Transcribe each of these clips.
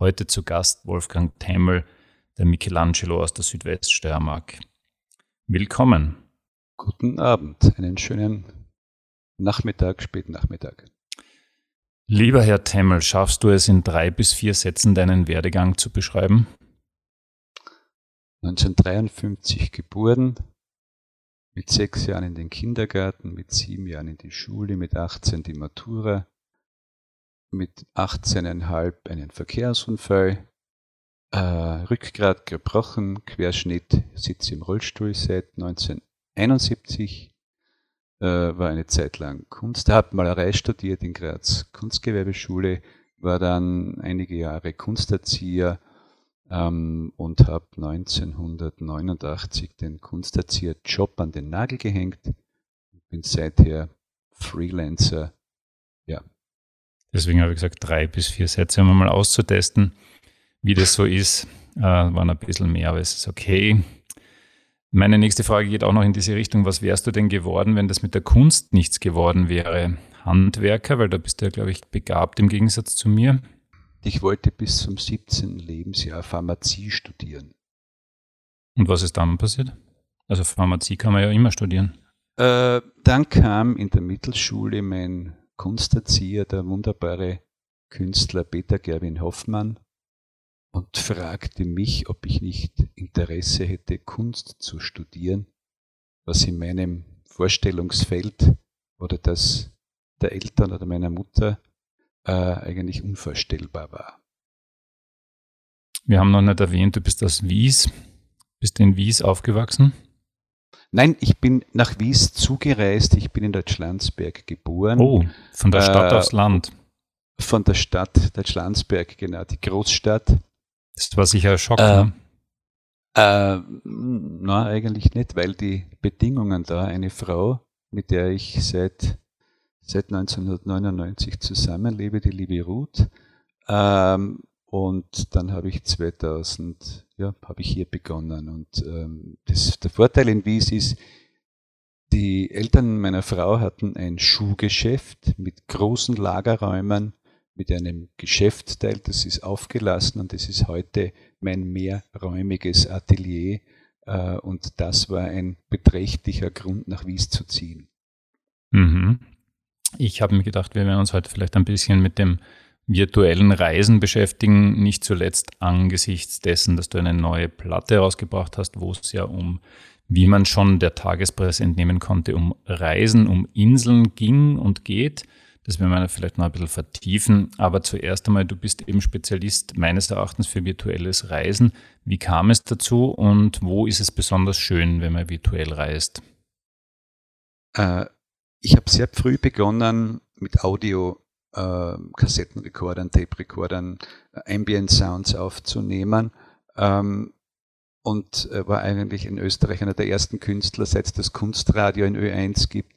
Heute zu Gast Wolfgang Temmel, der Michelangelo aus der Südweststeiermark. Willkommen. Guten Abend, einen schönen Nachmittag, Spätnachmittag. Lieber Herr Temmel, schaffst du es in drei bis vier Sätzen deinen Werdegang zu beschreiben? 1953 geboren, mit sechs Jahren in den Kindergarten, mit sieben Jahren in die Schule, mit 18 die Matura, mit 18,5 einen Verkehrsunfall, äh, Rückgrat gebrochen, Querschnitt, sitze im Rollstuhl seit 1971, äh, war eine Zeit lang Kunst, habe Malerei studiert in Graz, Kunstgewerbeschule, war dann einige Jahre Kunsterzieher, ähm, und habe 1989 den Kunsterzieher-Job an den Nagel gehängt bin seither Freelancer. Deswegen habe ich gesagt, drei bis vier Sätze, um mal auszutesten, wie das so ist. Äh, waren ein bisschen mehr, aber es ist okay. Meine nächste Frage geht auch noch in diese Richtung. Was wärst du denn geworden, wenn das mit der Kunst nichts geworden wäre? Handwerker, weil da bist du ja, glaube ich, begabt im Gegensatz zu mir. Ich wollte bis zum 17. Lebensjahr Pharmazie studieren. Und was ist dann passiert? Also Pharmazie kann man ja immer studieren. Äh, dann kam in der Mittelschule mein Kunsterzieher, der wunderbare Künstler Peter Gerwin Hoffmann, und fragte mich, ob ich nicht Interesse hätte, Kunst zu studieren, was in meinem Vorstellungsfeld oder das der Eltern oder meiner Mutter äh, eigentlich unvorstellbar war. Wir haben noch nicht erwähnt, du bist aus Wies. Bist in Wies aufgewachsen? Nein, ich bin nach Wies zugereist. Ich bin in Deutschlandsberg geboren. Oh, von der Stadt äh, aufs Land. Von der Stadt Deutschlandsberg, genau, die Großstadt. Das war sicher ein Schock, äh, ne? Äh, na, eigentlich nicht, weil die Bedingungen da, eine Frau, mit der ich seit seit 1999 zusammenlebe, die liebe Ruth. Ähm, und dann habe ich 2000, ja, habe ich hier begonnen. Und ähm, das, der Vorteil in Wies ist, die Eltern meiner Frau hatten ein Schuhgeschäft mit großen Lagerräumen, mit einem Geschäftsteil, das ist aufgelassen und das ist heute mein mehrräumiges Atelier. Äh, und das war ein beträchtlicher Grund, nach Wies zu ziehen. Mhm. Ich habe mir gedacht, wir werden uns heute vielleicht ein bisschen mit dem virtuellen Reisen beschäftigen, nicht zuletzt angesichts dessen, dass du eine neue Platte herausgebracht hast, wo es ja um, wie man schon der Tagespresse entnehmen konnte, um Reisen, um Inseln ging und geht. Das werden wir vielleicht noch ein bisschen vertiefen. Aber zuerst einmal, du bist eben Spezialist meines Erachtens für virtuelles Reisen. Wie kam es dazu und wo ist es besonders schön, wenn man virtuell reist? Äh, ich habe sehr früh begonnen mit Audio, äh, Kassettenrekordern, Tape-Rekordern, äh, Ambient Sounds aufzunehmen. Ähm, und äh, war eigentlich in Österreich einer der ersten Künstler, seit es das Kunstradio in Ö1 gibt,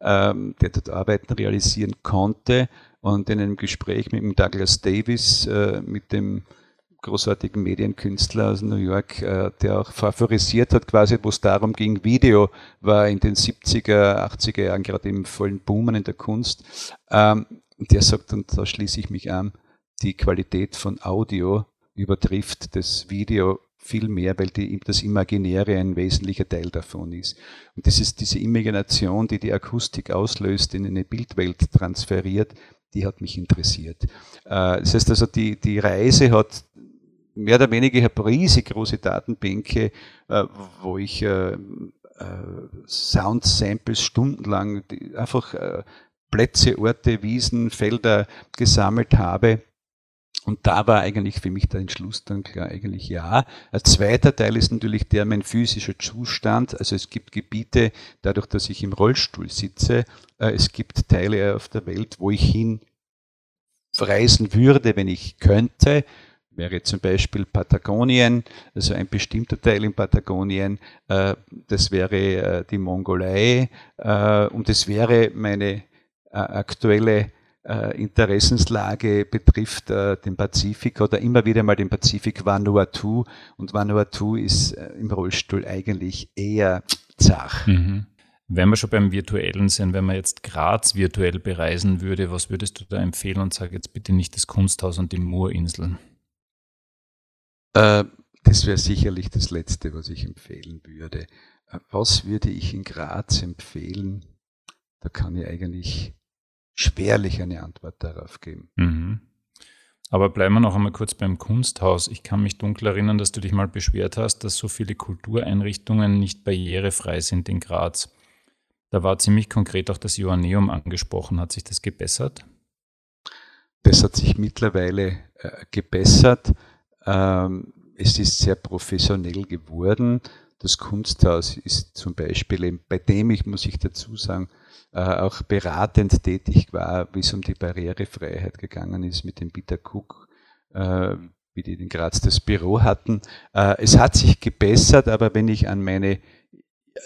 ähm, der dort Arbeiten realisieren konnte. Und in einem Gespräch mit dem Douglas Davis, äh, mit dem großartigen Medienkünstler aus New York, äh, der auch favorisiert hat, quasi, wo es darum ging, Video war in den 70er, 80er Jahren gerade im vollen Boomen in der Kunst. Ähm, der sagt, und da schließe ich mich an, die Qualität von Audio übertrifft das Video viel mehr, weil die, das Imaginäre ein wesentlicher Teil davon ist. Und das ist diese Imagination, die die Akustik auslöst, in eine Bildwelt transferiert, die hat mich interessiert. Äh, das heißt also, die, die Reise hat mehr oder weniger, ich habe riesig große Datenbänke, äh, wo ich äh, Sound-Samples stundenlang einfach Plätze, Orte, Wiesen, Felder gesammelt habe. Und da war eigentlich für mich der Entschluss dann klar, eigentlich ja. Ein zweiter Teil ist natürlich der mein physischer Zustand. Also es gibt Gebiete, dadurch, dass ich im Rollstuhl sitze, äh, es gibt Teile auf der Welt, wo ich hin reisen würde, wenn ich könnte wäre zum Beispiel Patagonien, also ein bestimmter Teil in Patagonien, äh, das wäre äh, die Mongolei und das wäre meine aktuelle Interessenslage betrifft den Pazifik oder immer wieder mal den Pazifik Vanuatu und Vanuatu ist im Rollstuhl eigentlich eher zach. Mhm. Wenn wir schon beim Virtuellen sind, wenn man jetzt Graz virtuell bereisen würde, was würdest du da empfehlen und sag jetzt bitte nicht das Kunsthaus und die Moorinseln? Äh, das wäre sicherlich das Letzte, was ich empfehlen würde. Äh, was würde ich in Graz empfehlen? Da kann ich eigentlich schwerlich eine Antwort darauf geben. Mhm. Aber bleiben wir noch einmal kurz beim Kunsthaus. Ich kann mich dunkel erinnern, dass du dich mal beschwert hast, dass so viele Kultureinrichtungen nicht barrierefrei sind in Graz. Da war ziemlich konkret auch das Joanneum angesprochen. Hat sich das gebessert? Das hat sich mittlerweile äh, gebessert. Ähm, es ist sehr professionell geworden. Das Kunsthaus ist zum Beispiel, bei dem ich, muss ich dazu sagen, auch beratend tätig war, wie es um die Barrierefreiheit gegangen ist mit dem Peter Cook, äh, wie die in Graz das Büro hatten. Äh, es hat sich gebessert, aber wenn ich an meine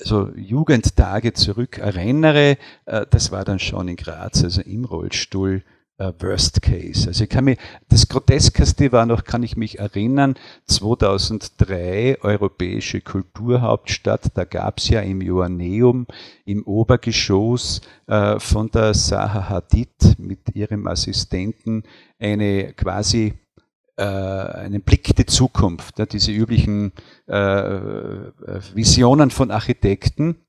also Jugendtage zurück erinnere, das war dann schon in Graz, also im Rollstuhl, uh, Worst Case. Also ich kann mich, das Groteskeste war noch, kann ich mich erinnern, 2003 Europäische Kulturhauptstadt, da gab es ja im Joanneum im Obergeschoss äh, von der Zaha Hadid mit ihrem Assistenten eine quasi äh, einen Blick die Zukunft, diese üblichen äh, äh Visionen von Architekten äh,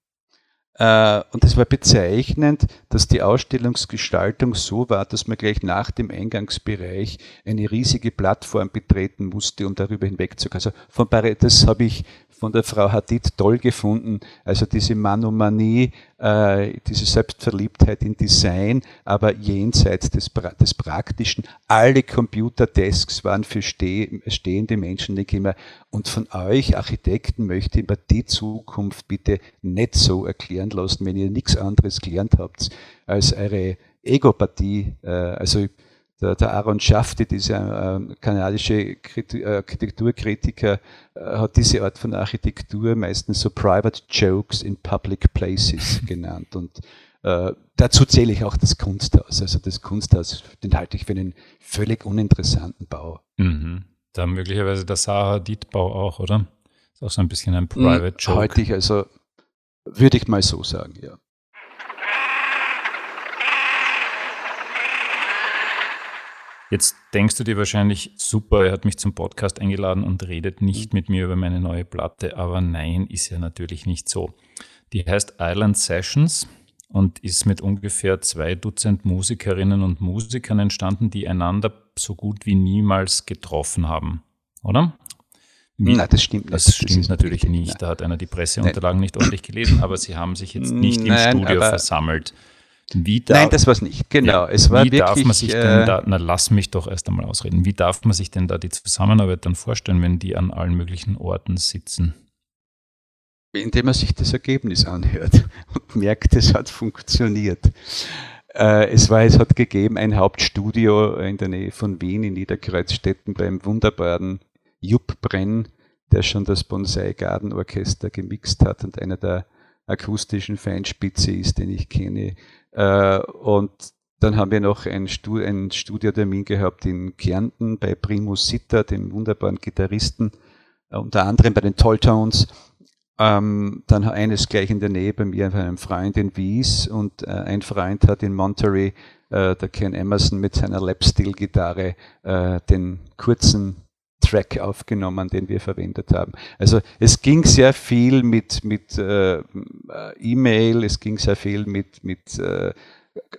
und es war bezeichnend, dass die Ausstellungsgestaltung so war, dass man gleich nach dem Eingangsbereich eine riesige Plattform betreten musste, um darüber hinwegzukommen. Also von Paris, das habe ich von der Frau Hadid toll gefunden. Also diese Manomanie, äh, diese Selbstverliebtheit in Design, aber jenseits des, des Praktischen. Alle Computerdesks waren für steh, stehende Menschen, ich immer. Und von euch Architekten möchte ich mir die Zukunft bitte nicht so erklären lassen, wenn ihr nichts anderes gelernt habt als eure Ego-Partie. Äh, also der, der Aaron Schafte, dieser äh, kanadische Kriti äh, Architekturkritiker, äh, hat diese Art von Architektur meistens so Private Jokes in Public Places genannt. Und äh, dazu zähle ich auch das Kunsthaus. Also das Kunsthaus, den halte ich für einen völlig uninteressanten Bau. Mhm. Da möglicherweise der Sahadid-Bau auch, oder? Ist auch so ein bisschen ein hm, Private Joke. Halte ich also, würde ich mal so sagen, ja. Jetzt denkst du dir wahrscheinlich, super, er hat mich zum Podcast eingeladen und redet nicht mit mir über meine neue Platte, aber nein, ist ja natürlich nicht so. Die heißt Island Sessions und ist mit ungefähr zwei Dutzend Musikerinnen und Musikern entstanden, die einander so gut wie niemals getroffen haben, oder? Wie, Nein, das stimmt nicht. Das stimmt das natürlich nicht. Da hat einer die Presseunterlagen Nein. nicht ordentlich gelesen, aber sie haben sich jetzt nicht Nein, im Studio versammelt. Wie darf, Nein, das war es nicht. Genau. Ja, es war wie wirklich, darf man sich denn äh, da, na lass mich doch erst einmal ausreden, wie darf man sich denn da die Zusammenarbeit dann vorstellen, wenn die an allen möglichen Orten sitzen? Indem man sich das Ergebnis anhört und merkt, es hat funktioniert. Äh, es war, es hat gegeben ein Hauptstudio in der Nähe von Wien in Niederkreuzstetten beim wunderbaren Jupp Brenn, der schon das Bonsai Garden Orchester gemixt hat und einer der akustischen Feinspitze ist, den ich kenne. Äh, und dann haben wir noch ein, Stu ein Studiotermin gehabt in Kärnten bei Primus Sitter, dem wunderbaren Gitarristen, äh, unter anderem bei den Tolltones. Ähm, dann eines gleich in der Nähe bei mir einem Freund in Wies und äh, ein Freund hat in Monterey, äh, der Ken Emerson mit seiner Lapsteel-Gitarre, äh, den kurzen Track aufgenommen, den wir verwendet haben. Also es ging sehr viel mit, mit äh, E-Mail, es ging sehr viel mit, mit äh,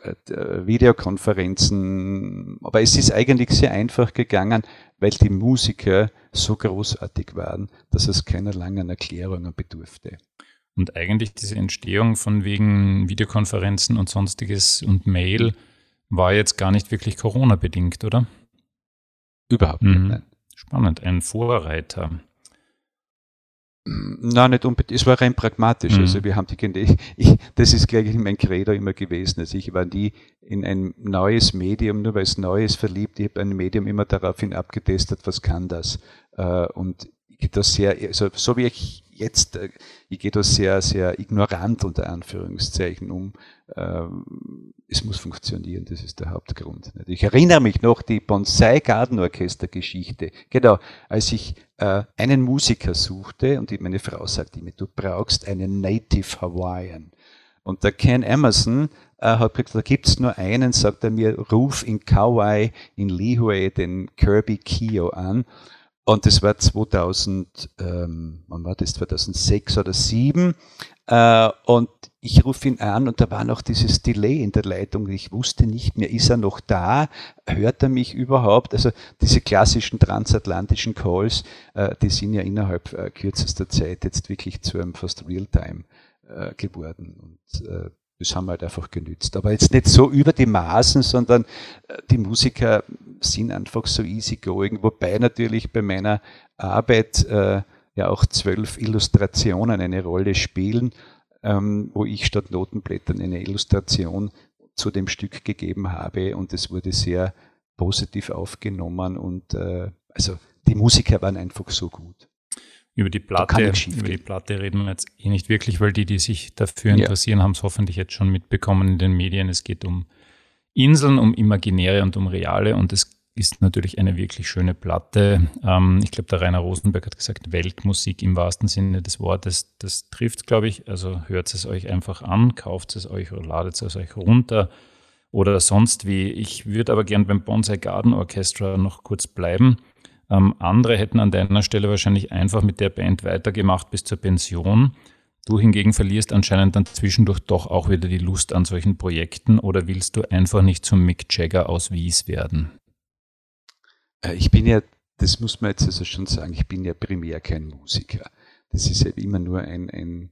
äh, Videokonferenzen, aber es ist eigentlich sehr einfach gegangen, weil die Musiker so großartig waren, dass es keiner langen Erklärungen bedurfte. Und eigentlich diese Entstehung von wegen Videokonferenzen und sonstiges und Mail war jetzt gar nicht wirklich Corona-bedingt, oder? Überhaupt mhm. nicht. Nein. Spannend, ein Vorreiter. Nein, nicht unbedingt. Es war rein pragmatisch. Mhm. Also wir haben die, ich, das ist gleich mein Credo immer gewesen. Also ich war nie in ein neues Medium, nur weil es Neues verliebt. Ich habe ein Medium immer daraufhin abgetestet, was kann das. Äh, und ich gehe da sehr, also so wie ich jetzt, äh, ich gehe da sehr, sehr ignorant unter Anführungszeichen um. Ähm, es muss funktionieren, das ist der Hauptgrund. Ich erinnere mich noch die Bonsai Gardenorchester Geschichte. Genau, als ich äh, einen Musiker suchte und meine Frau sagte mir, du brauchst einen Native Hawaiian. Und der Ken Emerson äh, hat gesagt, da gibt's nur einen, sagt er mir, ruf in Kauai, in Lihue den Kirby Kio an. Und das war 2000, ähm, wann war das, 2006 oder 2007. Äh, und ich rufe ihn an und da war noch dieses Delay in der Leitung. Ich wusste nicht mehr, ist er noch da? Hört er mich überhaupt? Also diese klassischen transatlantischen Calls, äh, die sind ja innerhalb äh, kürzester Zeit jetzt wirklich zu einem fast Realtime äh, geworden. Und äh, das haben wir halt einfach genützt. Aber jetzt nicht so über die Maßen, sondern äh, die Musiker sind einfach so easygoing, wobei natürlich bei meiner Arbeit äh, ja auch zwölf Illustrationen eine Rolle spielen, ähm, wo ich statt Notenblättern eine Illustration zu dem Stück gegeben habe und es wurde sehr positiv aufgenommen und äh, also die Musiker waren einfach so gut. Über die Platte, über die Platte reden wir jetzt eh nicht wirklich, weil die, die sich dafür interessieren, ja. haben es hoffentlich jetzt schon mitbekommen in den Medien. Es geht um Inseln, um imaginäre und um reale und es ist natürlich eine wirklich schöne Platte. Ähm, ich glaube, der Rainer Rosenberg hat gesagt, Weltmusik im wahrsten Sinne des Wortes. Das trifft, glaube ich. Also hört es euch einfach an, kauft es euch oder ladet es euch runter oder sonst wie. Ich würde aber gern beim Bonsai Garden Orchestra noch kurz bleiben. Ähm, andere hätten an deiner Stelle wahrscheinlich einfach mit der Band weitergemacht bis zur Pension. Du hingegen verlierst anscheinend dann zwischendurch doch auch wieder die Lust an solchen Projekten oder willst du einfach nicht zum Mick Jagger aus Wies werden? Äh, ich bin ja, das muss man jetzt also schon sagen, ich bin ja primär kein Musiker. Das ist ja immer nur ein, ein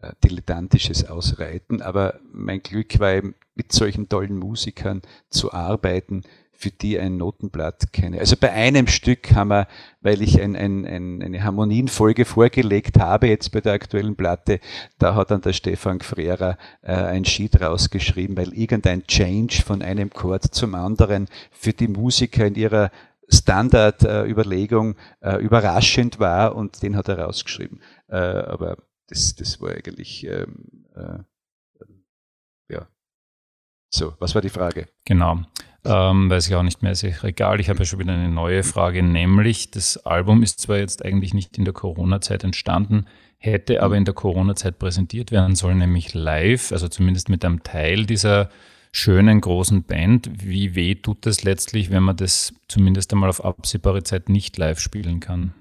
äh, dilettantisches Ausreiten, aber mein Glück war eben, mit solchen tollen Musikern zu arbeiten, für die ein Notenblatt keine. Also bei einem Stück haben wir, weil ich ein, ein, ein, eine Harmonienfolge vorgelegt habe, jetzt bei der aktuellen Platte, da hat dann der Stefan Frera äh, ein Sheet rausgeschrieben, weil irgendein Change von einem Chord zum anderen für die Musiker in ihrer Standardüberlegung äh, äh, überraschend war und den hat er rausgeschrieben. Äh, aber das, das war eigentlich ähm, äh, ja. So, was war die Frage? Genau. Ähm, weiß ich auch nicht mehr, ist egal. Ich habe ja schon wieder eine neue Frage, nämlich das Album ist zwar jetzt eigentlich nicht in der Corona-Zeit entstanden, hätte aber in der Corona-Zeit präsentiert werden sollen, nämlich live, also zumindest mit einem Teil dieser schönen großen Band. Wie weh tut das letztlich, wenn man das zumindest einmal auf absehbare Zeit nicht live spielen kann?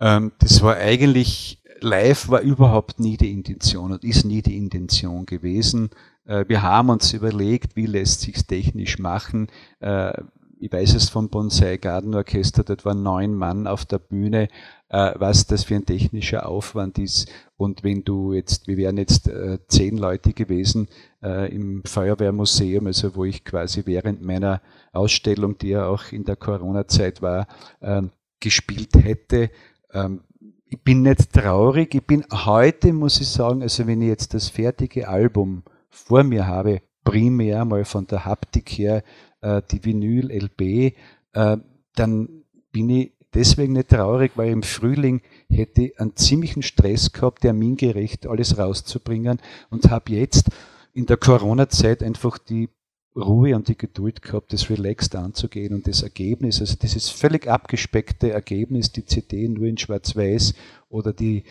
Ähm, das war eigentlich, live war überhaupt nie die Intention und ist nie die Intention gewesen. Äh, wir haben uns überlegt, wie lässt sich technisch machen. Äh, ich weiß es vom Bonsai Garden Orchester, dort waren neun Mann auf der Bühne, äh, was das für ein technischer Aufwand ist. Und wenn du jetzt, wir wären jetzt zehn Leute gewesen im Feuerwehrmuseum, also wo ich quasi während meiner Ausstellung, die ja auch in der Corona-Zeit war, ähm, gespielt hätte. Ähm, ich bin nicht traurig, ich bin heute, muss ich sagen, also wenn ich jetzt das fertige Album vor mir habe, primär mal von der Haptik her äh, die Vinyl-LP, äh, dann bin ich deswegen nicht traurig, weil im Frühling hätte ich einen ziemlichen Stress gehabt, termingerecht alles rauszubringen und habe jetzt in der Corona-Zeit einfach die Ruhe und die Geduld gehabt, das relaxed anzugehen und das Ergebnis, also dieses völlig abgespeckte Ergebnis, die CD nur in Schwarz-Weiß oder die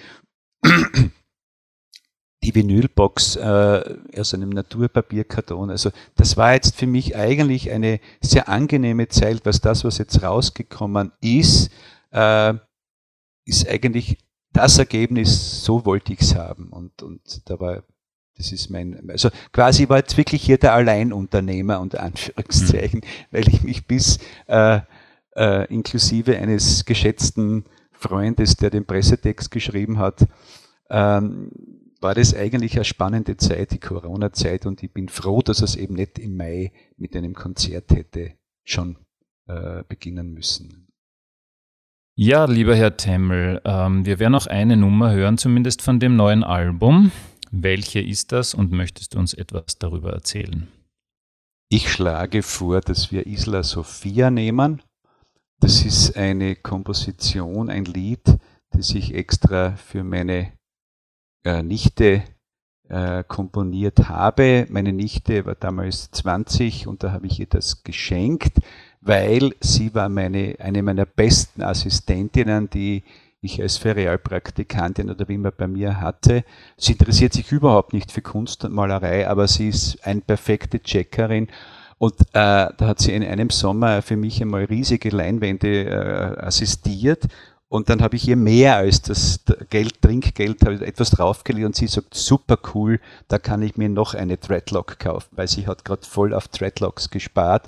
die Vinylbox äh, aus einem Naturpapierkarton. Also das war jetzt für mich eigentlich eine sehr angenehme Zeit, was das, was jetzt rausgekommen ist, äh, ist eigentlich das Ergebnis, so wollte ich es haben. Und, und da war, das ist mein, also quasi war jetzt wirklich hier der Alleinunternehmer unter Anführungszeichen, mhm. weil ich mich bis äh, äh, inklusive eines geschätzten Freundes, der den Pressetext geschrieben hat, ähm, war das eigentlich eine spannende Zeit, die Corona-Zeit, und ich bin froh, dass es eben nicht im Mai mit einem Konzert hätte schon äh, beginnen müssen. Ja, lieber Herr Temmel, ähm, wir werden auch eine Nummer hören, zumindest von dem neuen Album. Welche ist das und möchtest du uns etwas darüber erzählen? Ich schlage vor, dass wir Isla Sofia nehmen. Das ist eine Komposition, ein Lied, das ich extra für meine äh, Nichte äh, komponiert habe. Meine Nichte war damals 20 und da habe ich ihr das geschenkt weil sie war meine, eine meiner besten Assistentinnen, die ich als Ferialpraktikantin oder wie immer bei mir hatte. Sie interessiert sich überhaupt nicht für Kunst und Malerei, aber sie ist eine perfekte Checkerin. Und äh, da hat sie in einem Sommer für mich einmal riesige Leinwände äh, assistiert. Und dann habe ich ihr mehr als das Geld, Trinkgeld, etwas draufgelegt und sie sagt, super cool, da kann ich mir noch eine Dreadlock kaufen, weil sie hat gerade voll auf Dreadlocks gespart.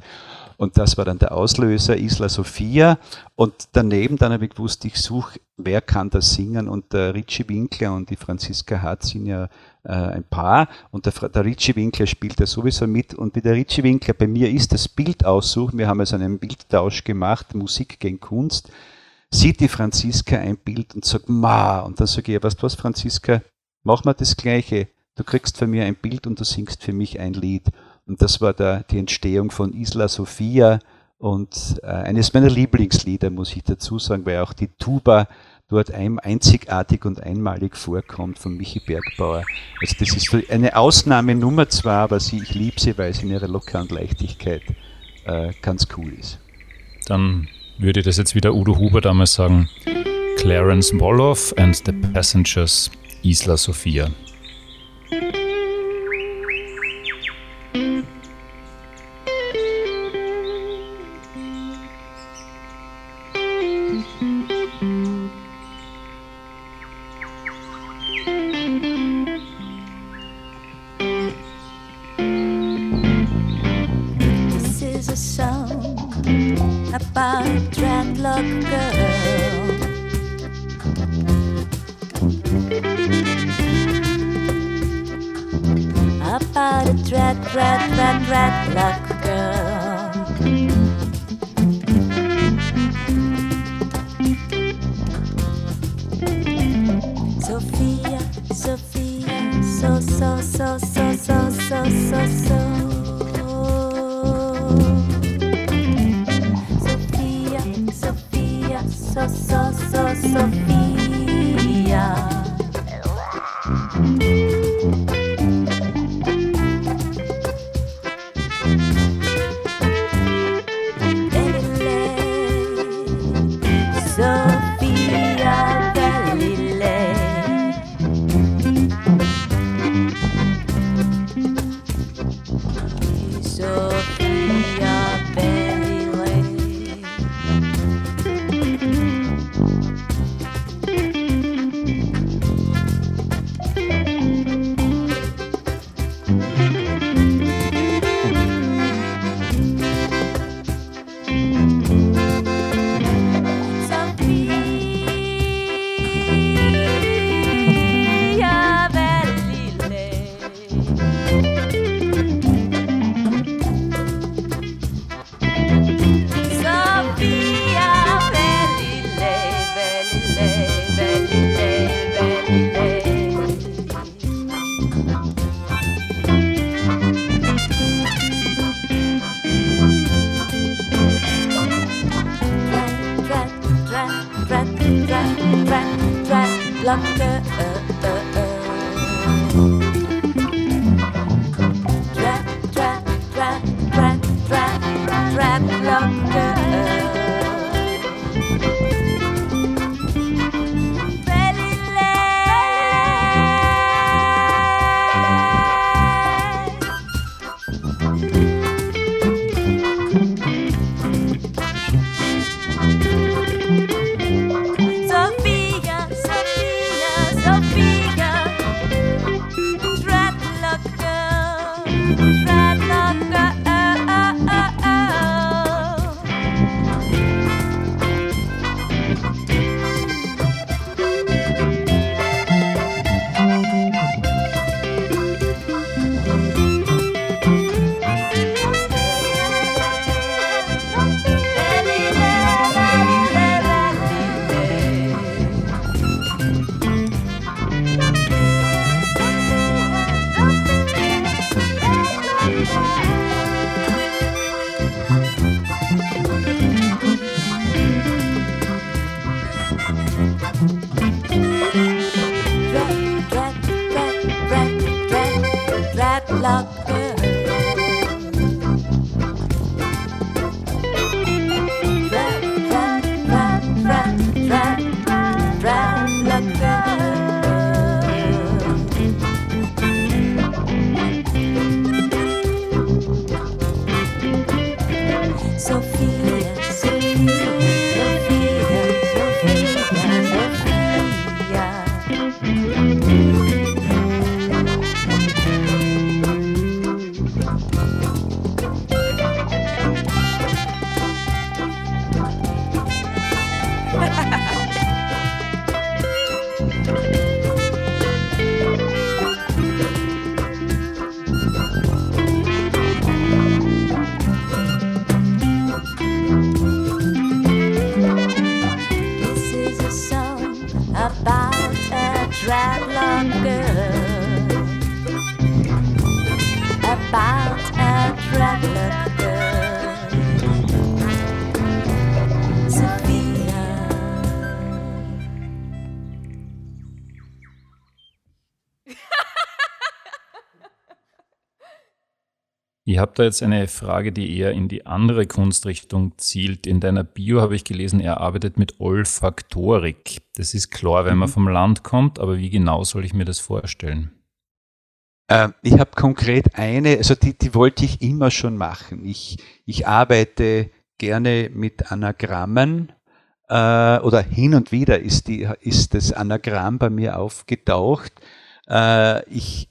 Und das war dann der Auslöser, Isla Sofia. Und daneben dann habe ich gewusst, ich suche, wer kann das singen. Und der Richie Winkler und die Franziska Hart sind ja äh, ein Paar. Und der, der Richie Winkler spielt ja sowieso mit. Und wie der Richie Winkler bei mir ist, das Bild aussuchen. Wir haben also einen Bildtausch gemacht, Musik gegen Kunst. Sieht die Franziska ein Bild und sagt, ma. Und dann sage ich, ja, weißt du was, Franziska, mach mal das Gleiche. Du kriegst von mir ein Bild und du singst für mich ein Lied. Und das war da die Entstehung von Isla Sofia und äh, eines meiner Lieblingslieder, muss ich dazu sagen, weil auch die Tuba dort ein, einzigartig und einmalig vorkommt von Michi Bergbauer. Also das ist eine Ausnahmenummer zwar, aber sie, ich liebe sie, weil sie in ihrer Locker und Leichtigkeit äh, ganz cool ist. Dann würde das jetzt wieder Udo Huber damals sagen. Clarence Woloff and the Passengers Isla Sofia. London. Ihr habt da jetzt eine Frage, die eher in die andere Kunstrichtung zielt. In deiner Bio habe ich gelesen, er arbeitet mit Olfaktorik. Das ist klar, wenn man vom Land kommt, aber wie genau soll ich mir das vorstellen? Äh, ich habe konkret eine, also die, die wollte ich immer schon machen. Ich, ich arbeite gerne mit Anagrammen äh, oder hin und wieder ist, die, ist das Anagramm bei mir aufgetaucht. Äh, ich,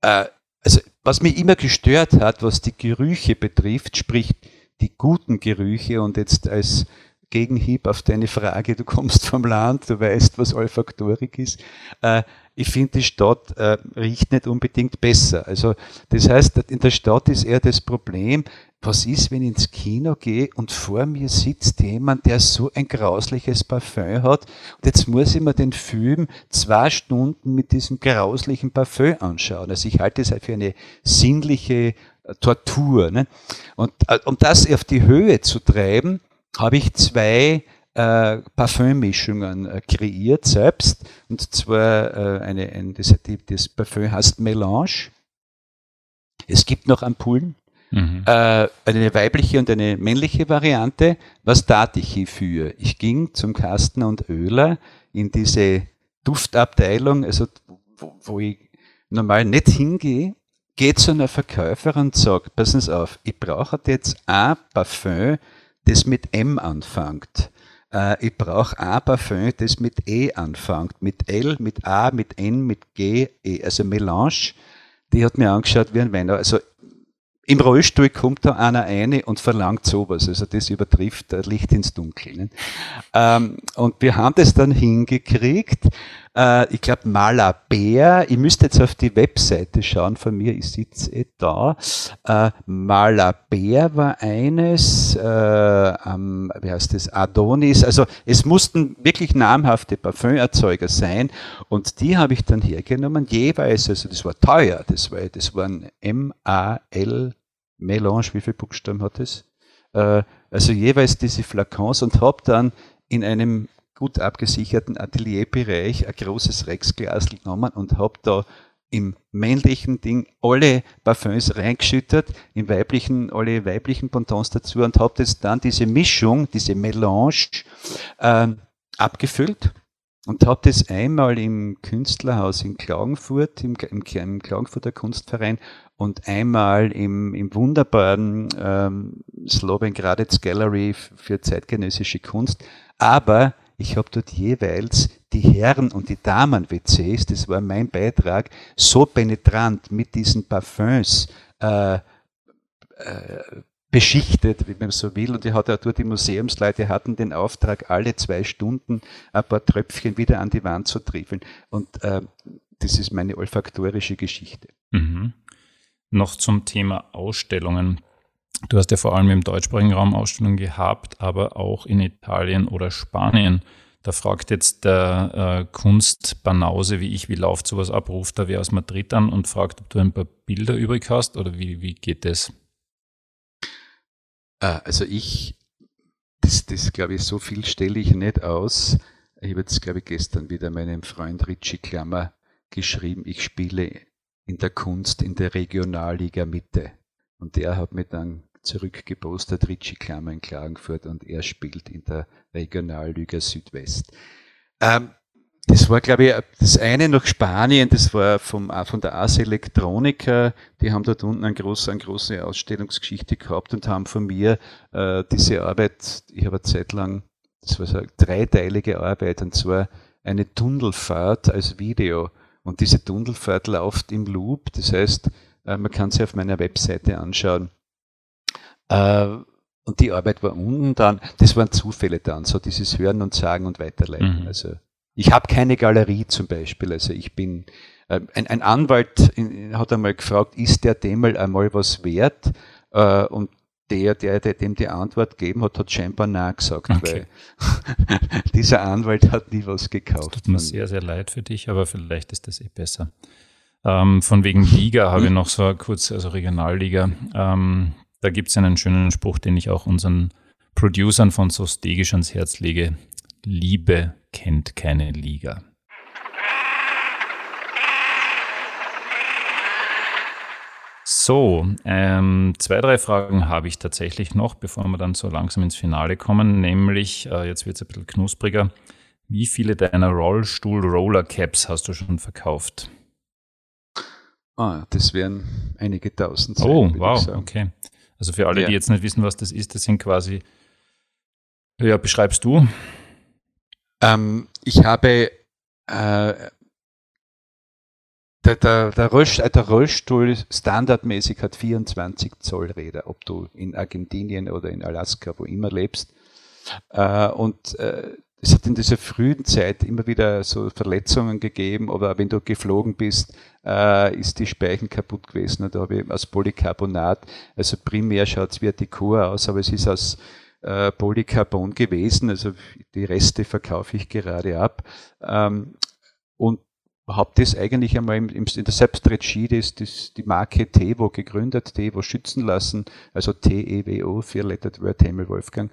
äh, also was mich immer gestört hat, was die Gerüche betrifft, sprich die guten Gerüche und jetzt als Gegenhieb auf deine Frage, du kommst vom Land, du weißt, was Olfaktorik ist. Äh, ich finde, die Stadt äh, riecht nicht unbedingt besser. Also das heißt, in der Stadt ist eher das Problem, was ist, wenn ich ins Kino gehe und vor mir sitzt jemand, der so ein grausliches Parfüm hat und jetzt muss ich mir den Film zwei Stunden mit diesem grauslichen Parfüm anschauen. Also ich halte es halt für eine sinnliche äh, Tortur. Ne? Und äh, um das auf die Höhe zu treiben, habe ich zwei äh, Parfümmischungen äh, kreiert selbst. Und zwar äh, eine, ein, das, das Parfüm heißt Melange. Es gibt noch Ampullen. Mhm. Äh, eine weibliche und eine männliche Variante. Was tat ich hierfür? Ich ging zum Kasten und Öler in diese Duftabteilung, also wo, wo ich normal nicht hingehe, gehe zu einer Verkäuferin und sage, passen Sie auf, ich brauche jetzt ein Parfüm, das mit M anfängt. Äh, ich brauche ein Parfüm, das mit E anfängt. Mit L, mit A, mit N, mit G, E. Also Melange, die hat mir angeschaut wie ein Weiner. Also im Rollstuhl kommt da einer eine und verlangt sowas. Also das übertrifft Licht ins Dunkel. Ähm, und wir haben das dann hingekriegt. Äh, ich glaube Malabär, ich müsste jetzt auf die Webseite schauen von mir, ich sitze eh da. Äh, Malabär war eines, äh, ähm, wie heißt das, Adonis. Also es mussten wirklich namhafte Parfümerzeuger sein. Und die habe ich dann hergenommen, jeweils, also das war teuer, das, war, das waren M-A-L Melange, wie viele Buchstaben hat es? Äh, also jeweils diese Flakons und habe dann in einem gut abgesicherten Atelierbereich ein großes Rexglas genommen und habe da im männlichen Ding alle Parfums reingeschüttet, im weiblichen alle weiblichen Pontons dazu und habe jetzt dann diese Mischung, diese Melange äh, abgefüllt und habe das einmal im Künstlerhaus in Klagenfurt, im, im, im Klagenfurter Kunstverein und einmal im, im wunderbaren ähm, Sloven Gradec Gallery für zeitgenössische Kunst. Aber ich habe dort jeweils die Herren- und die Damen-WCs, das war mein Beitrag, so penetrant mit diesen Parfums äh, äh, beschichtet, wie man so will. Und ich hatte auch dort die Museumsleute hatten den Auftrag, alle zwei Stunden ein paar Tröpfchen wieder an die Wand zu triefeln. Und äh, das ist meine olfaktorische Geschichte. Mhm. Noch zum Thema Ausstellungen. Du hast ja vor allem im deutschsprachigen Raum Ausstellungen gehabt, aber auch in Italien oder Spanien. Da fragt jetzt der äh, Kunstbanause wie ich, wie läuft sowas ab, ruft da wer aus Madrid an und fragt, ob du ein paar Bilder übrig hast oder wie, wie geht das? Ah, also ich, das, das glaube ich, so viel stelle ich nicht aus. Ich habe jetzt, glaube ich, gestern wieder meinem Freund Richie Klammer geschrieben, ich spiele in der Kunst in der Regionalliga Mitte. Und der hat mir dann zurückgepostet, Richie Klammer in Klagenfurt und er spielt in der Regionalliga Südwest. Ähm, das war, glaube ich, das eine nach Spanien, das war vom, von der AS Electronica, die haben dort unten eine große, eine große Ausstellungsgeschichte gehabt und haben von mir äh, diese Arbeit, ich habe eine Zeit lang, das war so eine dreiteilige Arbeit, und zwar eine Tunnelfahrt als Video. Und diese Tunnelfahrt läuft im Loop, das heißt, man kann sie auf meiner Webseite anschauen. Äh, und die Arbeit war unten dann, das waren Zufälle dann, so dieses Hören und Sagen und Weiterleiten. Mhm. Also ich habe keine Galerie zum Beispiel. Also ich bin äh, ein, ein, Anwalt hat einmal gefragt, ist der Demel einmal was wert? Äh, und der, der, der dem die Antwort gegeben hat, hat scheinbar Nein gesagt, Okay. weil dieser Anwalt hat nie was gekauft. Tut mir sehr, sehr leid für dich, aber vielleicht ist das eh besser. Ähm, von wegen Liga habe ich noch so kurz, also Regionalliga. Ähm, da gibt es einen schönen Spruch, den ich auch unseren Producern von so stegisch ans Herz lege. Liebe kennt keine Liga. So, ähm, zwei, drei Fragen habe ich tatsächlich noch, bevor wir dann so langsam ins Finale kommen. Nämlich, äh, jetzt wird es ein bisschen knuspriger. Wie viele deiner Rollstuhl-Roller-Caps hast du schon verkauft? Ah, das wären einige tausend sein, Oh, wow, sagen. okay. Also für alle, Ja. die jetzt nicht wissen, was das ist, das sind quasi, ja, beschreibst du? Ähm, ich habe äh, der, der, der, Rollstuhl, der Rollstuhl standardmäßig hat 24 Zoll Räder, ob du in Argentinien oder in Alaska, wo immer lebst. Äh, und äh, es hat in dieser frühen Zeit immer wieder so Verletzungen gegeben, aber wenn du geflogen bist, äh, ist die Speichen kaputt gewesen. Und da habe ich aus Polycarbonat, also primär schaut es wie ein Dekor aus, aber es ist aus äh, Polycarbon gewesen, also die Reste verkaufe ich gerade ab. Ähm, und habe das eigentlich einmal in der Selbstregie das, das, die Marke Tevo gegründet, Tevo schützen lassen, also T-E-W-O, Vier-Lettered Word, Himmel Wolfgang,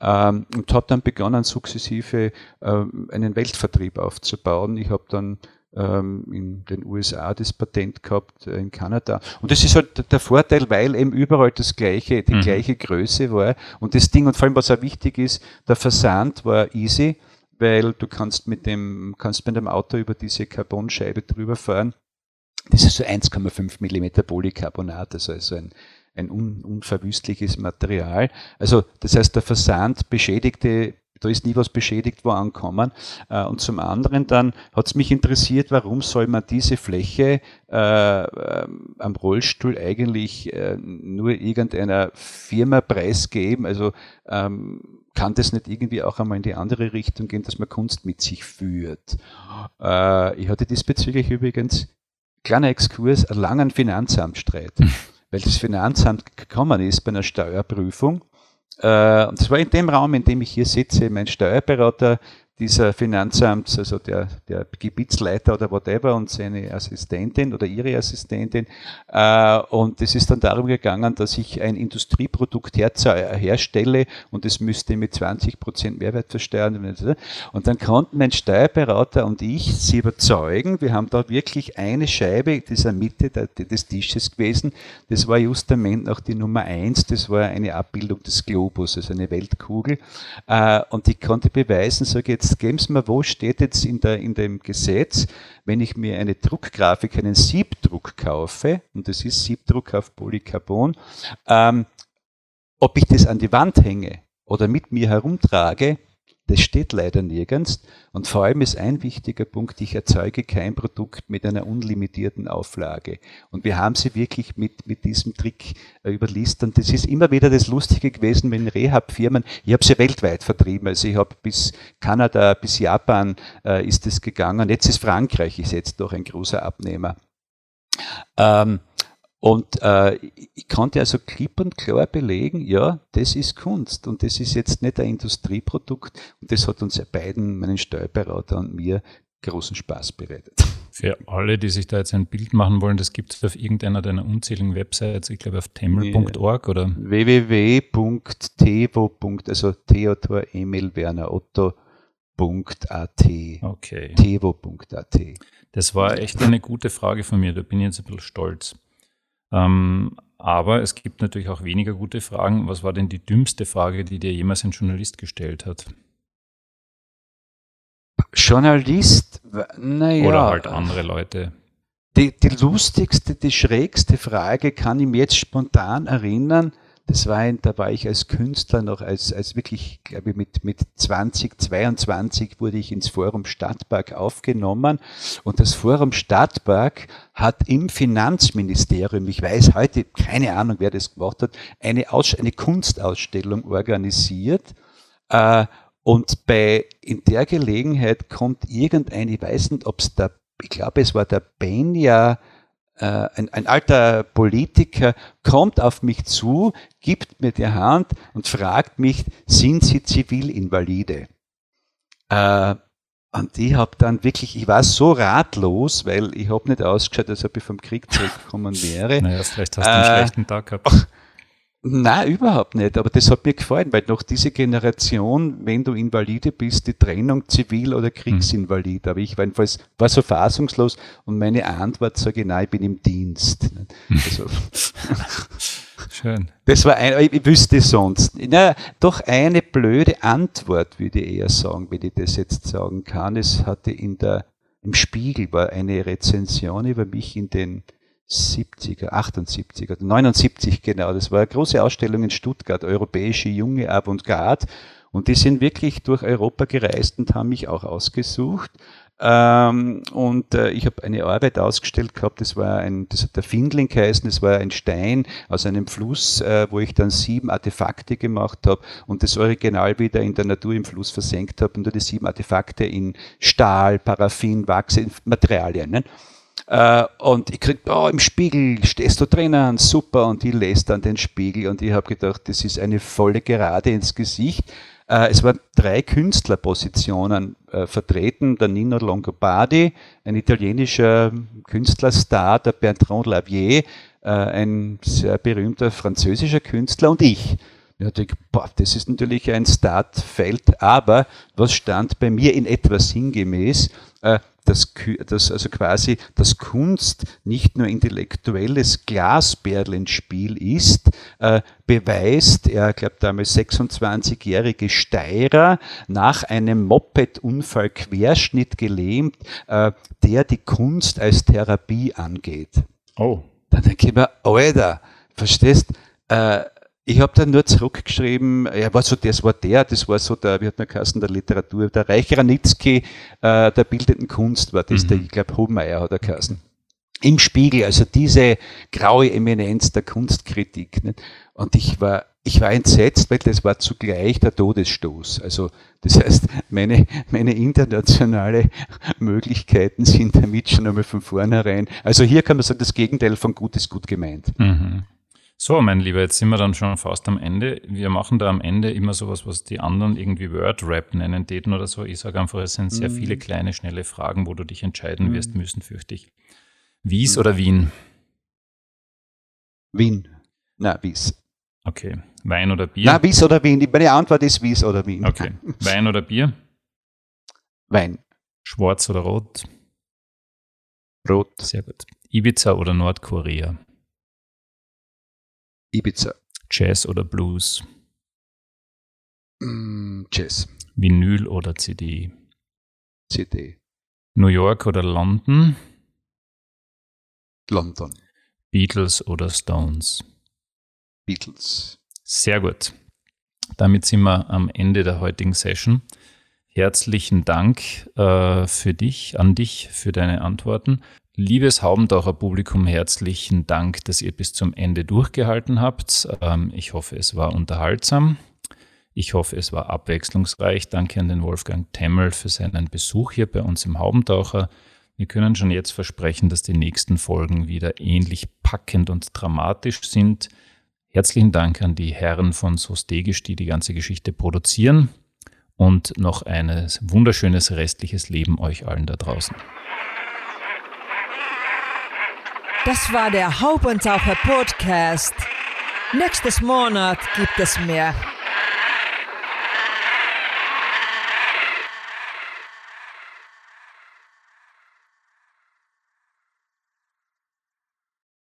ähm, und habe dann begonnen, sukzessive ähm, einen Weltvertrieb aufzubauen. Ich habe dann ähm, in den USA das Patent gehabt, äh, in Kanada. Und das ist halt der Vorteil, weil eben überall das gleiche, die Mhm. gleiche Größe war. Und das Ding, und vor allem was auch wichtig ist, der Versand war easy weil du kannst mit dem, kannst mit dem Auto über diese Carbonscheibe drüber fahren. Das ist so 1,5 Millimeter Polycarbonat, also, also ein, ein un, unverwüstliches Material. Also das heißt, der Versand beschädigte, da ist nie was beschädigt wo ankommen. Äh, Und zum anderen dann hat es mich interessiert, warum soll man diese Fläche äh, ähm, am Rollstuhl eigentlich äh, nur irgendeiner Firma preisgeben? Also ähm, kann das nicht irgendwie auch einmal in die andere Richtung gehen, dass man Kunst mit sich führt? Äh, ich hatte diesbezüglich übrigens, kleiner Exkurs, einen langen Finanzamtstreit, weil das Finanzamt gekommen ist bei einer Steuerprüfung. Äh, und das war in dem Raum, in dem ich hier sitze, mein Steuerberater dieser Finanzamts, also der, der Gebietsleiter oder whatever und seine Assistentin oder ihre Assistentin. Äh, und es ist dann darum gegangen, dass ich ein Industrieprodukt herze- herstelle und es müsste mit 20 Prozent Mehrwert versteuern. Und dann konnten mein Steuerberater und ich sie überzeugen, wir haben da wirklich eine Scheibe dieser Mitte des Tisches gewesen. Das war justament noch die Nummer eins. Das war eine Abbildung des Globus, also eine Weltkugel. Äh, und ich konnte beweisen, sage jetzt geben Sie mir, wo steht jetzt in, der, in dem Gesetz, wenn ich mir eine Druckgrafik, einen Siebdruck kaufe, und das ist Siebdruck auf Polycarbon, ähm, ob ich das an die Wand hänge oder mit mir herumtrage, das steht leider nirgends. Und vor allem ist ein wichtiger Punkt, ich erzeuge kein Produkt mit einer unlimitierten Auflage. Und wir haben sie wirklich mit, mit diesem Trick äh, überlistet. Und das ist immer wieder das Lustige gewesen, wenn Rehab-Firmen, ich habe sie weltweit vertrieben, also ich habe bis Kanada, bis Japan äh, ist es gegangen. Jetzt ist Frankreich, ist jetzt doch ein großer Abnehmer. Ähm, und äh, ich konnte also klipp und klar belegen, ja, das ist Kunst und das ist jetzt nicht ein Industrieprodukt und das hat uns ja beiden, meinen Steuerberater und mir, großen Spaß bereitet. Für alle, die sich da jetzt ein Bild machen wollen, das gibt es auf irgendeiner deiner unzähligen Websites, ich glaube auf temmel.org oder www.tevo. also Theodor Emil Werner Otto.at. okay. Tevo.at. Das war echt eine gute Frage von mir, da bin ich jetzt ein bisschen stolz. Ähm, aber es gibt natürlich auch weniger gute Fragen. Was war denn die dümmste Frage, die dir jemals ein Journalist gestellt hat? Journalist, naja. Oder halt andere Leute? Die, die lustigste, die schrägste Frage kann ich mir jetzt spontan erinnern. Das war, ein, da war ich als Künstler noch, als, als wirklich, glaube ich, mit, mit 20, 22 wurde ich ins Forum Stadtpark aufgenommen. Und das Forum Stadtpark hat im Finanzministerium, ich weiß heute keine Ahnung, wer das gemacht hat, eine, Aus, eine Kunstausstellung organisiert. Äh, und bei, in der Gelegenheit kommt irgendein, ich weiß nicht, ob es der, ich glaube, es war der Benja ein, ein alter Politiker kommt auf mich zu, gibt mir die Hand und fragt mich, sind Sie Zivilinvalide? Äh, und ich habe dann wirklich, ich war so ratlos, weil ich habe nicht ausgeschaut, als ob ich vom Krieg zurückgekommen wäre. Naja, vielleicht hast du einen Äh, schlechten Tag gehabt. Nein, überhaupt nicht. Aber das hat mir gefallen, weil noch diese Generation, wenn du Invalide bist, die Trennung Zivil- oder Kriegsinvalid. Aber ich war jedenfalls war so fassungslos und meine Antwort sage ich, nein, ich bin im Dienst. Also, Schön. das war ein, ich wüsste sonst. Na, doch eine blöde Antwort, würde ich eher sagen, wenn ich das jetzt sagen kann. Es hatte in der, im Spiegel war eine Rezension über mich in den 70er, 78er, 79 genau. Das war eine große Ausstellung in Stuttgart, Europäische Junge Avantgarde. Und die sind wirklich durch Europa gereist und haben mich auch ausgesucht. Ähm, und äh, ich habe eine Arbeit ausgestellt gehabt, das war ein, das hat der Findling geheißen, das war ein Stein aus einem Fluss, äh, wo ich dann sieben Artefakte gemacht habe und das Original wieder in der Natur im Fluss versenkt habe und nur die sieben Artefakte in Stahl, Paraffin, Wachs, Materialien. Ne? Äh, und ich krieg, oh, im Spiegel stehst du drinnen, super, und ich lese dann den Spiegel und ich habe gedacht, das ist eine volle Gerade ins Gesicht. Äh, es waren drei Künstlerpositionen äh, vertreten, der Nino Longobardi, ein italienischer Künstlerstar, der Bertrand Lavier, äh, ein sehr berühmter französischer Künstler und ich. Ja, ich denke, boah, das ist natürlich ein Startfeld, aber was stand bei mir in etwa sinngemäß, äh, dass, dass also quasi das Kunst nicht nur intellektuelles Glasperlenspiel ist, äh, beweist er, glaube damals 26-jährige Steirer, nach einem Moped-Unfall Querschnitt gelähmt, äh, der die Kunst als Therapie angeht. Oh. Dann denke ich mir, Alter, verstehst, äh, ich habe dann nur zurückgeschrieben, ja, war so, das war der, das war so der, wie hat man geheißen, der Literatur, der Reich Ranitzky äh, der bildenden Kunst war das, der, ich glaube, Hobenmeier hat er geheißen. Im Spiegel, also diese graue Eminenz der Kunstkritik. Nicht? Und ich war, ich war entsetzt, weil das war zugleich der Todesstoß. Also, das heißt, meine, meine internationale Möglichkeiten sind damit schon einmal von vornherein. Also hier kann man sagen, das Gegenteil von gut ist gut gemeint. Mhm. So, mein Lieber, jetzt sind wir dann schon fast am Ende. Wir machen da am Ende immer sowas, was die anderen irgendwie Word-Rap nennen täten oder so. Ich sage einfach, es sind sehr viele kleine, schnelle Fragen, wo du dich entscheiden wirst müssen, fürchte ich. Wies oder Wien? Wien. Na, Wies. Okay. Wein oder Bier? Na, Wies oder Wien. Meine Antwort ist Wies oder Wien. Okay. Wein oder Bier? Wein. Schwarz oder Rot? Rot. Sehr gut. Ibiza oder Nordkorea? Ibiza. Jazz oder Blues? Mm, Jazz. Vinyl oder CD? CD. New York oder London? London. Beatles oder Stones? Beatles. Sehr gut. Damit sind wir am Ende der heutigen Session. Herzlichen Dank äh, für dich, an dich, für deine Antworten. Liebes Haubentaucher Publikum, herzlichen Dank, dass ihr bis zum Ende durchgehalten habt. Ähm, ich hoffe, es war unterhaltsam. Ich hoffe, es war abwechslungsreich. Danke an den Wolfgang Temmel für seinen Besuch hier bei uns im Haubentaucher. Wir können schon jetzt versprechen, dass die nächsten Folgen wieder ähnlich packend und dramatisch sind. Herzlichen Dank an die Herren von Sostegisch, die die ganze Geschichte produzieren. Und noch ein wunderschönes restliches Leben euch allen da draußen. Das war der Haubentaucher Podcast. Nächstes Monat gibt es mehr.